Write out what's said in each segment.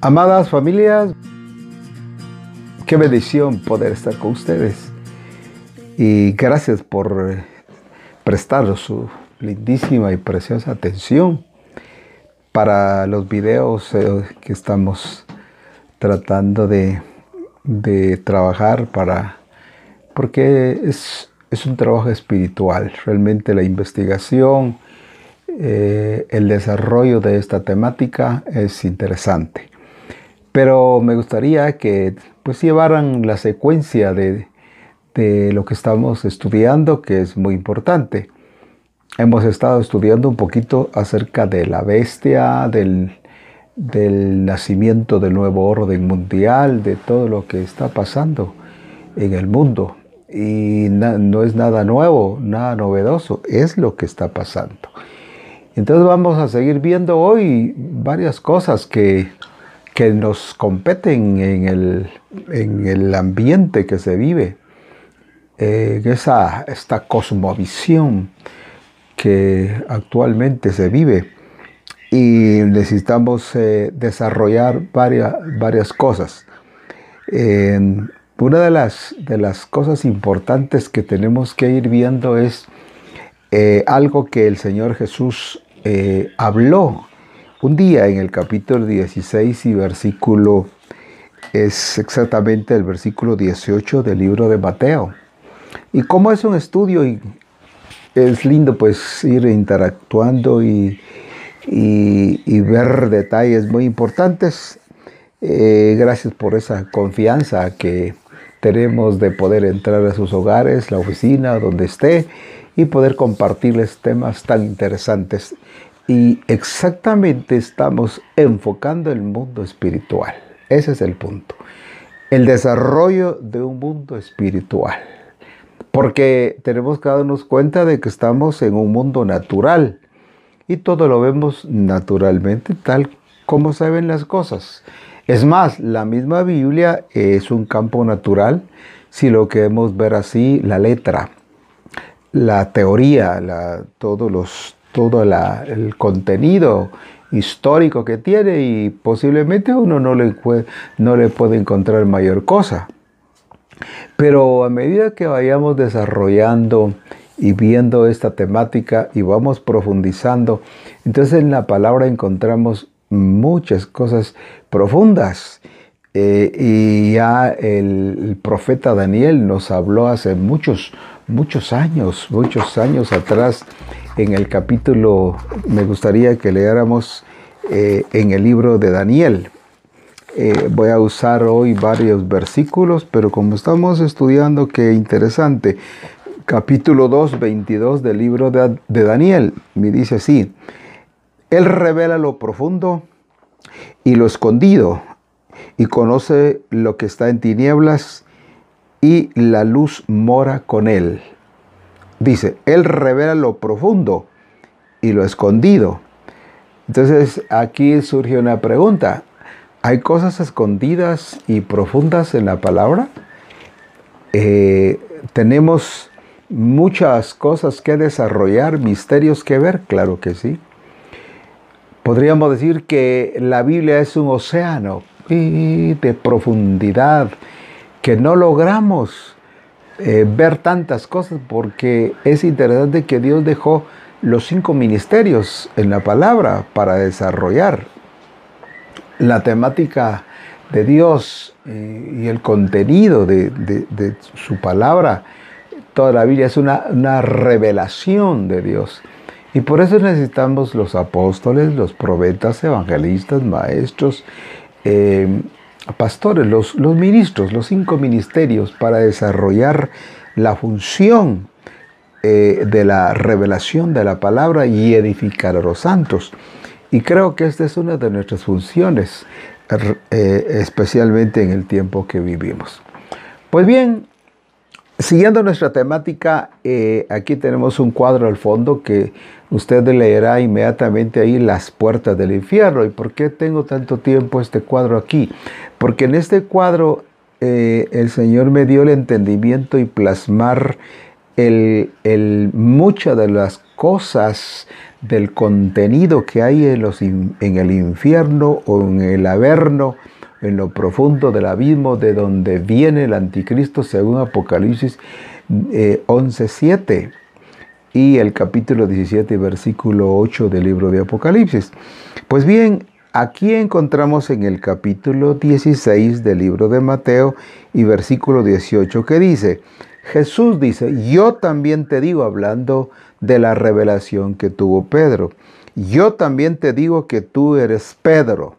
Amadas familias, qué bendición poder estar con ustedes. Y gracias por prestar su lindísima y preciosa atención para los videos eh, que estamos tratando de, trabajar para porque es, un trabajo espiritual realmente la investigación eh, el desarrollo de esta temática es interesante pero me gustaría que pues llevaran la secuencia de, de lo que estamos estudiando que es muy importante hemos estado estudiando un poquito acerca de la bestia, del, nacimiento del nuevo orden mundial, de todo lo que está pasando en el mundo. Y no es nada nuevo, nada novedoso, es lo que está pasando. Entonces vamos a seguir viendo hoy varias cosas que, que nos competen en el, en el, ambiente que se vive, en esa, esta cosmovisión que actualmente se vive y necesitamos eh, desarrollar varias, varias cosas. una de las, de las cosas importantes que tenemos que ir viendo es eh, algo que el Señor Jesús eh, habló un día en el capítulo 16 y versículo, es exactamente el versículo 18 del libro de Mateo. Y como es un estudio es lindo pues ir interactuando y, ver detalles muy importantes. Eh, gracias por esa confianza que tenemos de poder entrar a sus hogares, la oficina, donde esté, y poder compartirles temas tan interesantes. Y exactamente estamos enfocando el mundo espiritual. Ese es el punto. El desarrollo de un mundo espiritual. Porque tenemos que darnos cuenta de que estamos en un mundo natural y todo lo vemos naturalmente tal como se ven las cosas. Es más, la misma Biblia es un campo natural si lo queremos ver así, la letra, la teoría, todos los, todo el contenido histórico que tiene y posiblemente uno no le, no le puede encontrar mayor cosa. Pero a medida que vayamos desarrollando y viendo esta temática y vamos profundizando, entonces en la palabra encontramos muchas cosas profundas. Eh, y ya el, profeta Daniel nos habló hace muchos, muchos años, muchos años atrás, en el capítulo, me gustaría que leáramos eh, en el libro de Daniel, eh, voy a usar hoy varios versículos, pero como estamos estudiando, qué interesante. Capítulo 2, 22 del libro de, de Daniel, me dice así, Él revela lo profundo y lo escondido, y conoce lo que está en tinieblas, y la luz mora con Él. Dice, Él revela lo profundo y lo escondido. Entonces aquí surge una pregunta. ¿Hay cosas escondidas y profundas en la palabra? Eh, tenemos muchas cosas que desarrollar, misterios que ver, claro que sí. Podríamos decir que la Biblia es un océano de profundidad que no logramos eh, ver tantas cosas porque es interesante que Dios dejó los cinco ministerios en la palabra para desarrollar la temática de Dios eh, y el contenido de, su palabra, toda la Biblia es una, revelación de Dios. Y por eso necesitamos los apóstoles, los profetas, evangelistas, maestros, eh, pastores, los, los ministros, los cinco ministerios para desarrollar la función eh, de la revelación de la palabra y edificar a los santos. Y creo que esta es una de nuestras funciones, eh, especialmente en el tiempo que vivimos. Pues bien, siguiendo nuestra temática, eh, aquí tenemos un cuadro al fondo que usted leerá inmediatamente ahí las puertas del infierno. ¿Y por qué tengo tanto tiempo este cuadro aquí? Porque en este cuadro eh, el Señor me dio el entendimiento y plasmar el, el, muchas de las cosas del contenido que hay en, en el infierno o en el averno, en lo profundo del abismo de donde viene el anticristo según Apocalipsis 11.7 eh, y el capítulo 17 versículo 8 del libro de Apocalipsis. Pues bien, aquí encontramos en el capítulo 16 del libro de Mateo y versículo 18 que dice, Jesús dice, yo también te digo, hablando de la revelación que tuvo Pedro, yo también te digo que tú eres Pedro,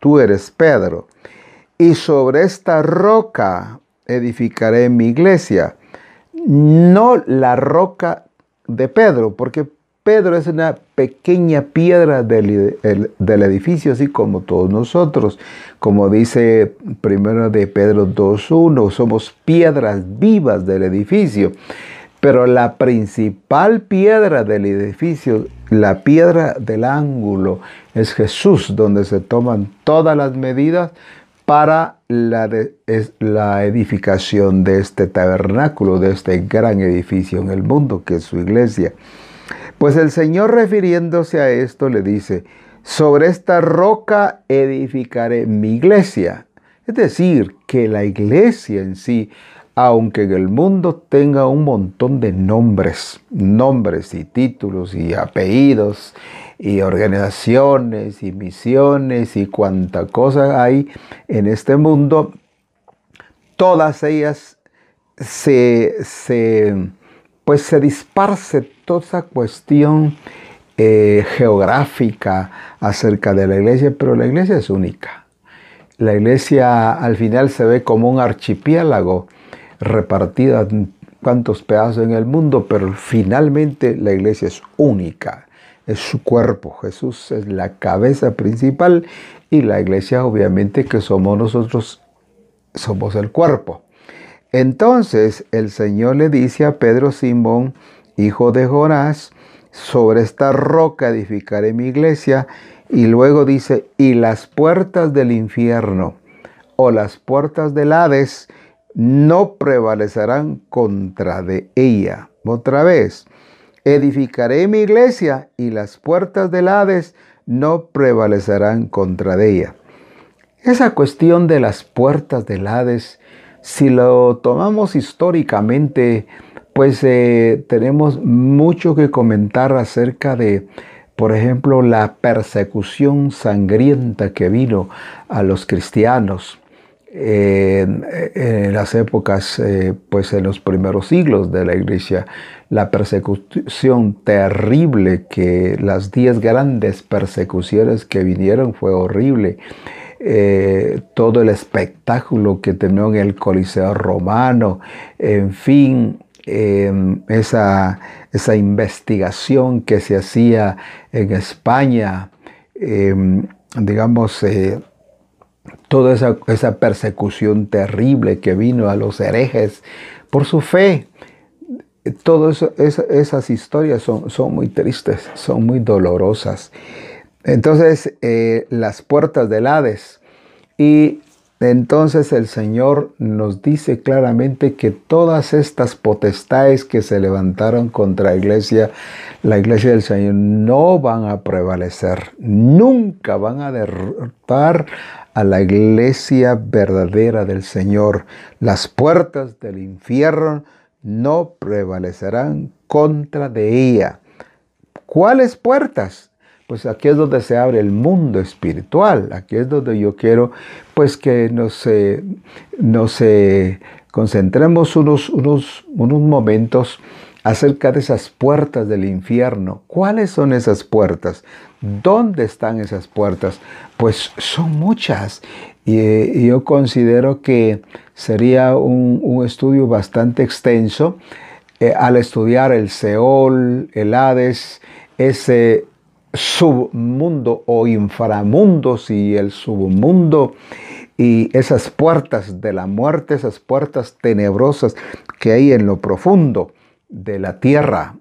tú eres Pedro, y sobre esta roca edificaré mi iglesia, no la roca de Pedro, porque Pedro es una pequeña piedra del, del, edificio, así como todos nosotros. Como dice primero de Pedro 2.1, somos piedras vivas del edificio. Pero la principal piedra del edificio, la piedra del ángulo, es Jesús, donde se toman todas las medidas para la, edificación de este tabernáculo, de este gran edificio en el mundo, que es su iglesia. Pues el Señor refiriéndose a esto le dice, sobre esta roca edificaré mi iglesia. Es decir, que la iglesia en sí, aunque en el mundo tenga un montón de nombres, nombres y títulos y apellidos y organizaciones y misiones y cuanta cosa hay en este mundo, todas ellas se, se pues se toda esa cuestión eh, geográfica acerca de la iglesia, pero la iglesia es única. La iglesia al final se ve como un archipiélago repartida en cuantos pedazos en el mundo, pero finalmente la iglesia es única, es su cuerpo. Jesús es la cabeza principal y la iglesia obviamente que somos nosotros, somos el cuerpo. Entonces el Señor le dice a Pedro Simón, hijo de Jonás, sobre esta roca edificaré mi iglesia. Y luego dice, y las puertas del infierno o las puertas del Hades no prevalecerán contra de ella. Otra vez, edificaré mi iglesia y las puertas del Hades no prevalecerán contra de ella. Esa cuestión de las puertas del Hades si lo tomamos históricamente, pues eh, tenemos mucho que comentar acerca de, por ejemplo, la persecución sangrienta que vino a los cristianos en las épocas, eh, pues en los primeros siglos de la iglesia, la persecución terrible que las diez grandes persecuciones que vinieron fue horrible. Eh, todo el espectáculo que tenía en el Coliseo romano, en fin, em, esa, esa, investigación que se hacía en España, em, digamos, eh, toda esa, esa, persecución terrible que vino a los herejes por su fe. Todas esas historias son, son muy tristes, son muy dolorosas. Entonces, eh, las puertas del Hades. Y entonces el Señor nos dice claramente que todas estas potestades que se levantaron contra la iglesia, la iglesia del Señor, no van a prevalecer. Nunca van a derrotar a la iglesia verdadera del Señor. Las puertas del infierno no prevalecerán contra de ella. ¿Cuáles puertas? pues aquí es donde se abre el mundo espiritual. Aquí es donde yo quiero pues que nos, eh, eh, concentremos unos, unos, unos momentos acerca de esas puertas del infierno. ¿Cuáles son esas puertas? ¿Dónde están esas puertas? Pues son muchas. Y, eh, yo considero que sería un, estudio bastante extenso al estudiar el Seol, el Hades, ese submundo o inframundos y el submundo y esas puertas de la muerte, esas puertas tenebrosas que hay en lo profundo de la tierra.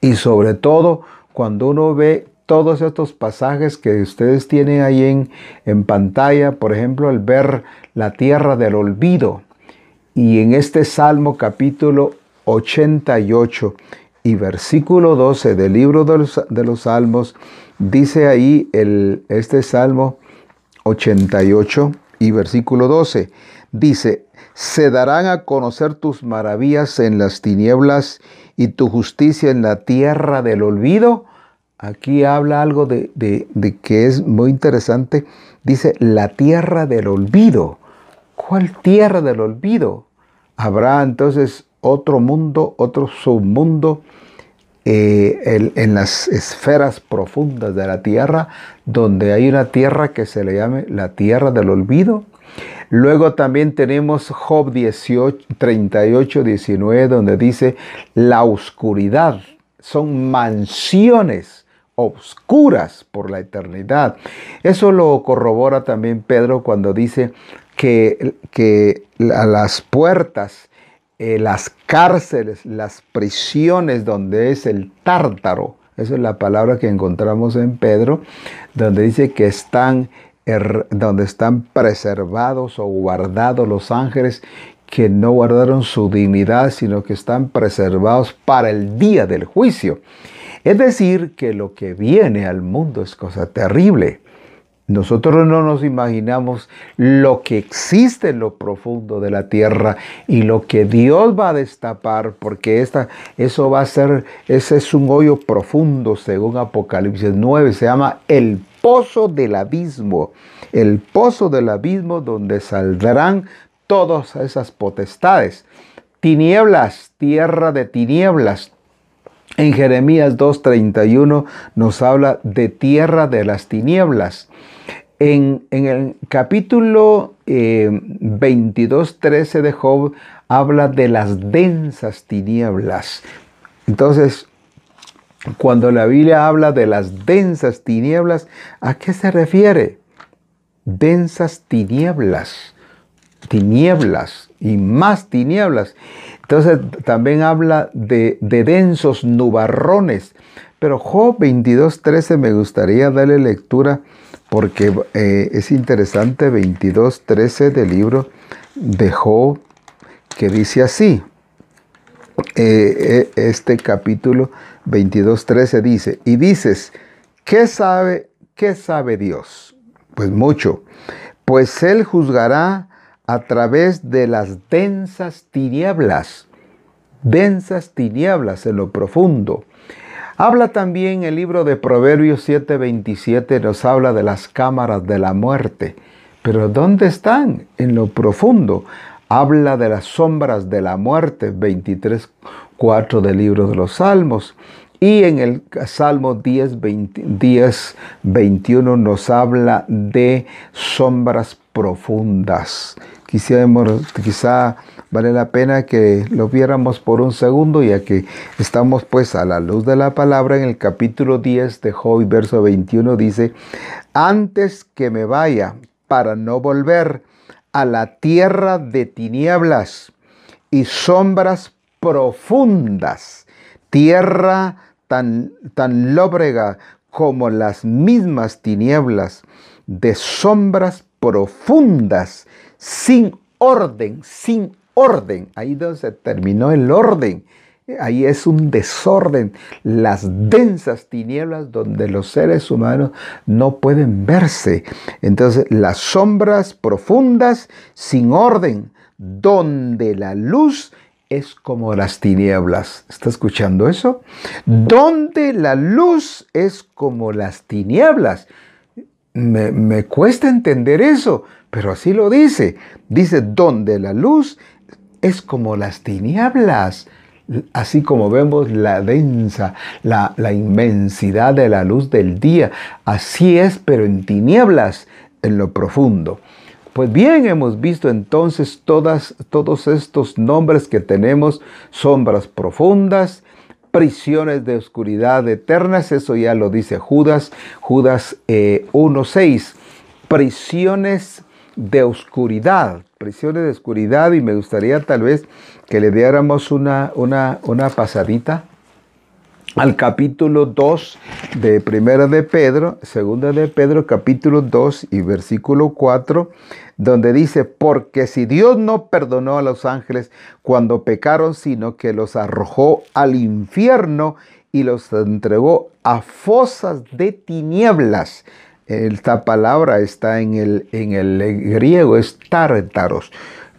Y sobre todo cuando uno ve todos estos pasajes que ustedes tienen ahí en, pantalla, por ejemplo, el ver la tierra del olvido. Y en este Salmo capítulo 88 y versículo 12 del libro de los, de los Salmos, dice ahí el, este Salmo 88 y versículo 12, dice, se darán a conocer tus maravillas en las tinieblas y tu justicia en la tierra del olvido. Aquí habla algo de, de que es muy interesante. Dice, la tierra del olvido. ¿Cuál tierra del olvido? Habrá entonces otro mundo, otro submundo eh, en las esferas profundas de la tierra, donde hay una tierra que se le llame la tierra del olvido. Luego también tenemos Job 18, 38, 19, donde dice, la oscuridad son mansiones obscuras por la eternidad. Eso lo corrobora también Pedro cuando dice que, que a las puertas eh, las cárceles, las prisiones donde es el tártaro, esa es la palabra que encontramos en Pedro, donde dice que están, donde están preservados o guardados los ángeles que no guardaron su dignidad, sino que están preservados para el día del juicio. Es decir, que lo que viene al mundo es cosa terrible. Nosotros no nos imaginamos lo que existe en lo profundo de la tierra y lo que Dios va a destapar, porque eso va a ser, ese es un hoyo profundo, según Apocalipsis 9, se llama el pozo del abismo, el pozo del abismo donde saldrán todas esas potestades. Tinieblas, tierra de tinieblas, en Jeremías 2.31 nos habla de tierra de las tinieblas. En, el capítulo eh, 22.13 de Job habla de las densas tinieblas. Entonces, cuando la Biblia habla de las densas tinieblas, ¿a qué se refiere? Densas tinieblas, tinieblas y más tinieblas. Entonces también habla de, densos nubarrones. Pero Job 22.13 me gustaría darle lectura porque eh, es interesante 22.13 del libro de Job que dice así. Eh, eh, este capítulo 22.13 dice, y dices, ¿qué sabe, qué sabe Dios? Pues mucho, pues Él juzgará a través de las densas tinieblas, densas tinieblas en lo profundo. Habla también el libro de Proverbios 7:27, nos habla de las cámaras de la muerte. Pero ¿dónde están? En lo profundo. Habla de las sombras de la muerte, 23:4 del libro de los Salmos. Y en el Salmo 10, 10, 21 nos habla de sombras profundas. Quisiéramos, quizá vale la pena que lo viéramos por un segundo, ya que estamos pues a la luz de la palabra en el capítulo 10 de Job, verso 21, dice, antes que me vaya para no volver a la tierra de tinieblas y sombras profundas, tierra tan, tan lóbrega como las mismas tinieblas, de sombras profundas, sin orden, sin orden. Ahí donde se terminó el orden. Ahí es un desorden, las densas tinieblas donde los seres humanos no pueden verse. Entonces, las sombras profundas sin orden, donde la luz es como las tinieblas. ¿Está escuchando eso? Donde la luz es como las tinieblas. Me, cuesta entender eso, pero así lo dice. Dice, donde la luz es como las tinieblas. Así como vemos la densa, la inmensidad de la luz del día. Así es, pero en tinieblas, en lo profundo. Pues bien, hemos visto entonces todas, todos estos nombres que tenemos, sombras profundas, prisiones de oscuridad eternas, eso ya lo dice Judas, Judas 1.6, eh, prisiones de oscuridad, prisiones de oscuridad y me gustaría tal vez que le diéramos una, una, una pasadita al capítulo 2 de Primera de Pedro, Segunda de Pedro, capítulo 2 y versículo 4, donde dice, porque si Dios no perdonó a los ángeles cuando pecaron, sino que los arrojó al infierno y los entregó a fosas de tinieblas. Esta palabra está en el, en el griego, es tártaros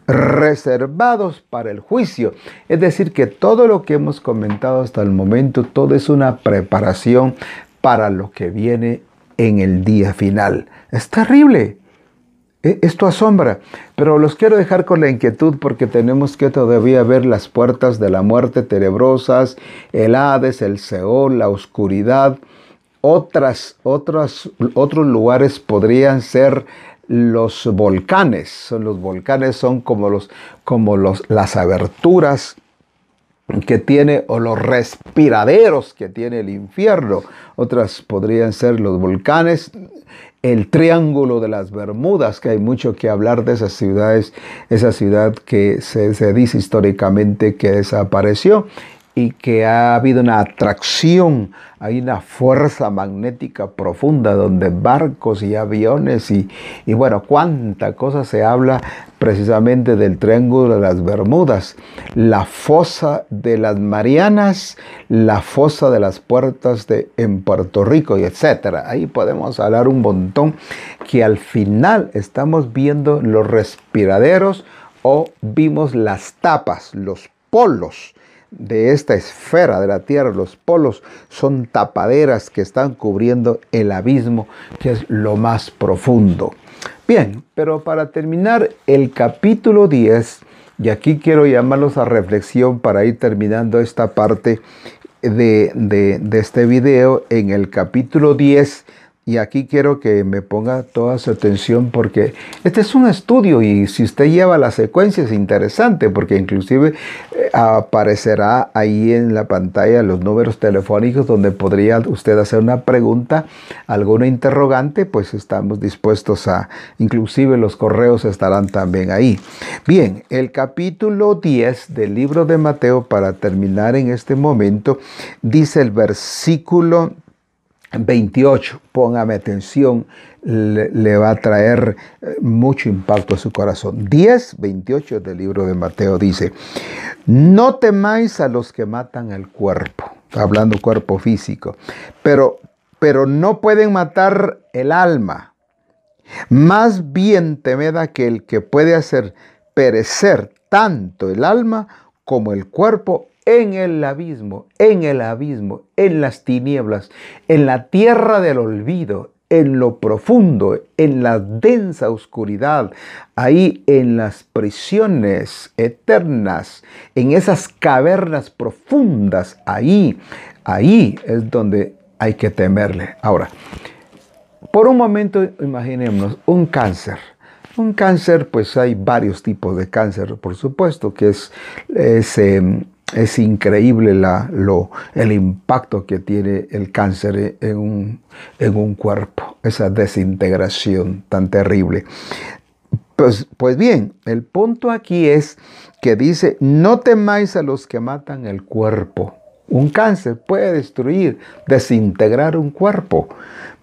reservados para el juicio. Es decir, que todo lo que hemos comentado hasta el momento, todo es una preparación para lo que viene en el día final. Es terrible. E, esto asombra, pero los quiero dejar con la inquietud porque tenemos que todavía ver las puertas de la muerte tenebrosas, el Hades, el Seol, la oscuridad. Otras, otras, otros lugares podrían ser los volcanes. Los volcanes son como los como los las aberturas que tiene o los respiraderos que tiene el infierno. Otras podrían ser los volcanes, el triángulo de las Bermudas, que hay mucho que hablar de esas ciudades, esa ciudad que se dice históricamente que desapareció y que ha habido una atracción, hay una fuerza magnética profunda donde barcos y aviones y, bueno, cuánta cosa se habla precisamente del Triángulo de las Bermudas, la fosa de las Marianas, la fosa de las puertas de, en Puerto Rico y etcétera. Ahí podemos hablar un montón que al final estamos viendo los respiraderos o vimos las tapas, los polos de esta esfera de la Tierra, los polos, son tapaderas que están cubriendo el abismo, que es lo más profundo. Bien, pero para terminar el capítulo 10, y aquí quiero llamarlos a reflexión para ir terminando esta parte de, de este video, en el capítulo 10 y aquí quiero que me ponga toda su atención porque este es un estudio y si usted lleva la secuencia es interesante porque inclusive eh, aparecerá ahí en la pantalla los números telefónicos donde podría usted hacer una pregunta, alguna interrogante, pues estamos dispuestos a, inclusive los correos estarán también ahí. Bien, el capítulo 10 del libro de Mateo para terminar en este momento dice el versículo 28, póngame atención, le, va a traer eh, mucho impacto a su corazón. 10, 28 del libro de Mateo dice, no temáis a los que matan el cuerpo, hablando cuerpo físico, pero, pero no pueden matar el alma. Más bien temed aquel que puede hacer perecer tanto el alma como el cuerpo en el abismo, en el abismo, en las tinieblas, en la tierra del olvido, en lo profundo, en la densa oscuridad, ahí en las prisiones eternas, en esas cavernas profundas, ahí, ahí es donde hay que temerle. Ahora, por un momento imaginémonos un cáncer. Un cáncer, pues hay varios tipos de cáncer, por supuesto, que es ese em, es increíble la, lo, el impacto que tiene el cáncer en un, en un cuerpo, esa desintegración tan terrible. Pues, pues, bien, el punto aquí es que dice, no temáis a los que matan el cuerpo. Un cáncer puede destruir, desintegrar un cuerpo,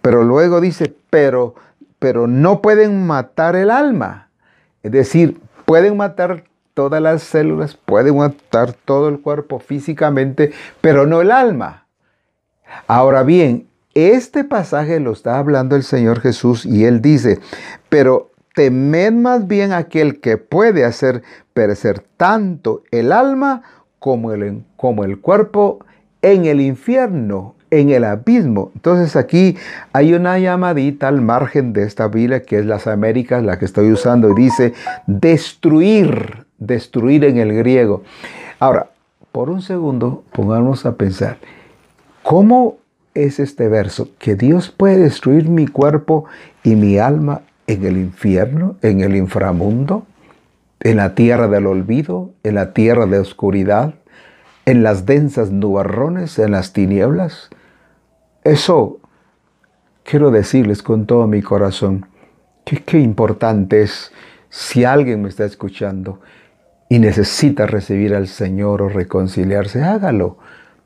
pero luego dice, pero, pero no pueden matar el alma. Es decir, pueden matar todas las células, pueden matar todo el cuerpo físicamente, pero no el alma. Ahora bien, este pasaje lo está hablando el Señor Jesús y él dice, pero temed más bien aquel que puede hacer perecer tanto el alma como el, como el cuerpo en el infierno, en el abismo. Entonces aquí hay una llamadita al margen de esta Biblia que es las Américas, la que estoy usando, y dice destruir destruir en el griego. Ahora, por un segundo, pongamos a pensar, ¿cómo es este verso? Que Dios puede destruir mi cuerpo y mi alma en el infierno, en el inframundo, en la tierra del olvido, en la tierra de oscuridad, en las densas nubarrones, en las tinieblas. Eso quiero decirles con todo mi corazón que qué importante es si alguien me está escuchando y necesita recibir al Señor o reconciliarse, hágalo.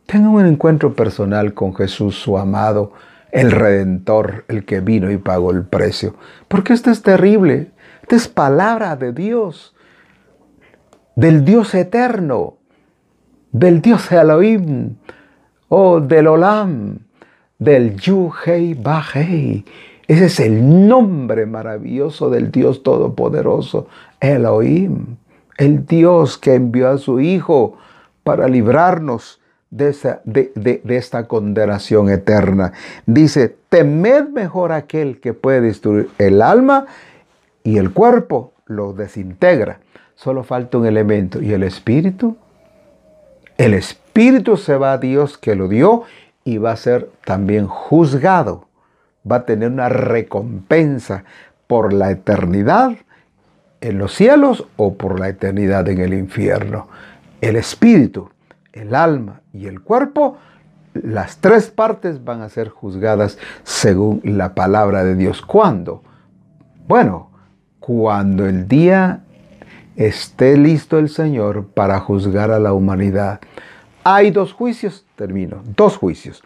Tenga un encuentro personal con Jesús, su amado, el Redentor, el que vino y pagó el precio. Porque esto es terrible. Esta es palabra de Dios, del Dios eterno, del Dios Elohim, o del Olam, del Yuhei Bahei. Ese es el nombre maravilloso del Dios Todopoderoso, Elohim, el Dios que envió a su Hijo para librarnos de, esta condenación eterna. Dice, temed mejor aquel que puede destruir el alma y el cuerpo, lo desintegra. Solo falta un elemento. ¿Y el espíritu? El espíritu se va a Dios que lo dio y va a ser también juzgado. Va a tener una recompensa por la eternidad en los cielos o por la eternidad en el infierno. El espíritu el alma y el cuerpo, las tres partes van a ser juzgadas según la palabra de Dios. ¿Cuándo? Bueno, cuando el día esté listo el Señor para juzgar a la humanidad. Hay dos juicios, termino, dos juicios.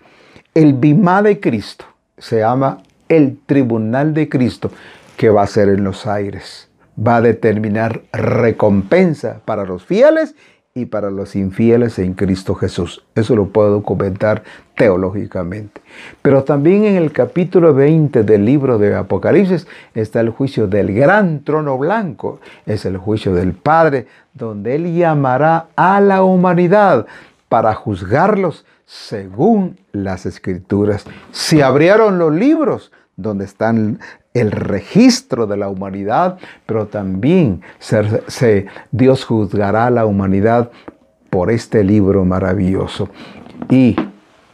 El bimá de Cristo se llama el tribunal de Cristo que va a ser en los aires. Va a determinar recompensa para los fieles y para los infieles en Cristo Jesús. Eso lo puedo comentar teológicamente. Pero también en el capítulo 20 del libro de Apocalipsis está el juicio del gran trono blanco. Es el juicio del Padre, donde Él llamará a la humanidad para juzgarlos según las escrituras. Si abrieron los libros donde están el registro de la humanidad, pero también se, Dios juzgará a la humanidad por este libro maravilloso. Y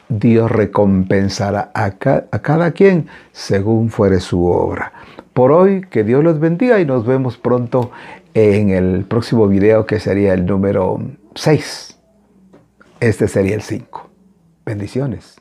Dios recompensará a, a cada quien según fuere su obra. Por hoy, que Dios los bendiga y nos vemos pronto en el próximo video que sería el número 6. Este sería el 5. Bendiciones.